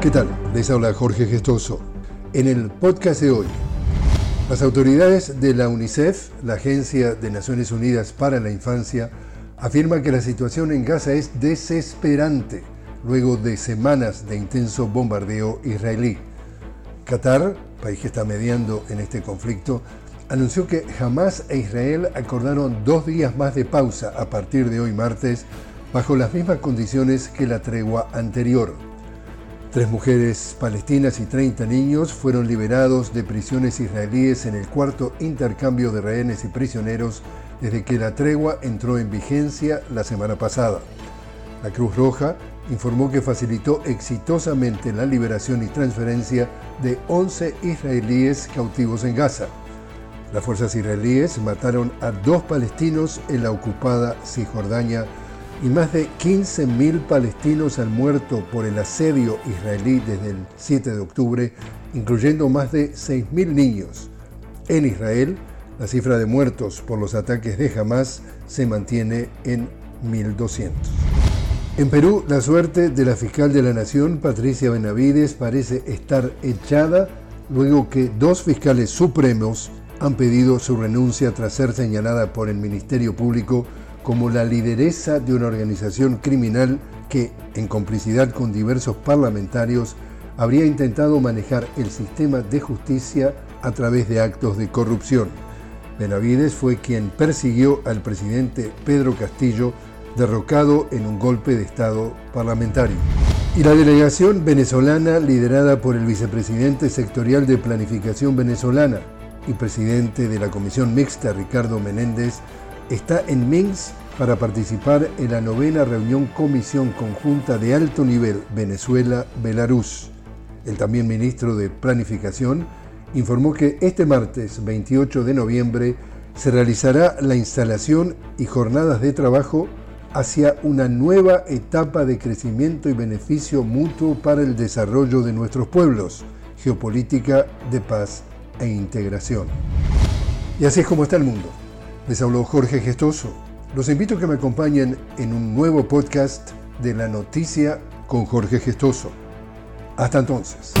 ¿Qué tal? Les habla Jorge Gestoso. En el podcast de hoy, las autoridades de la UNICEF, la Agencia de Naciones Unidas para la Infancia, afirman que la situación en Gaza es desesperante luego de semanas de intenso bombardeo israelí. Qatar, país que está mediando en este conflicto, anunció que Hamas e Israel acordaron dos días más de pausa a partir de hoy martes, bajo las mismas condiciones que la tregua anterior. Tres mujeres palestinas y 30 niños fueron liberados de prisiones israelíes en el cuarto intercambio de rehenes y prisioneros desde que la tregua entró en vigencia la semana pasada. La Cruz Roja informó que facilitó exitosamente la liberación y transferencia de 11 israelíes cautivos en Gaza. Las fuerzas israelíes mataron a dos palestinos en la ocupada Cisjordania y más de 15.000 palestinos han muerto por el asedio israelí desde el 7 de octubre, incluyendo más de 6.000 niños. En Israel, la cifra de muertos por los ataques de Hamas se mantiene en 1.200. En Perú, la suerte de la fiscal de la Nación, Patricia Benavides, parece estar echada luego que dos fiscales supremos han pedido su renuncia tras ser señalada por el Ministerio Público como la lideresa de una organización criminal que, en complicidad con diversos parlamentarios, habría intentado manejar el sistema de justicia a través de actos de corrupción. Benavides fue quien persiguió al presidente Pedro Castillo, derrocado en un golpe de Estado parlamentario. Y la delegación venezolana, liderada por el vicepresidente sectorial de Planificación Venezolana, y presidente de la Comisión Mixta, Ricardo Menéndez, está en Minsk para participar en la novena reunión Comisión Conjunta de Alto Nivel Venezuela-Belarus. El también ministro de Planificación informó que este martes 28 de noviembre se realizará la instalación y jornadas de trabajo hacia una nueva etapa de crecimiento y beneficio mutuo para el desarrollo de nuestros pueblos, geopolítica de paz e integración. Y así es como está el mundo. Les habló Jorge Gestoso. Los invito a que me acompañen en un nuevo podcast de la noticia con Jorge Gestoso. Hasta entonces.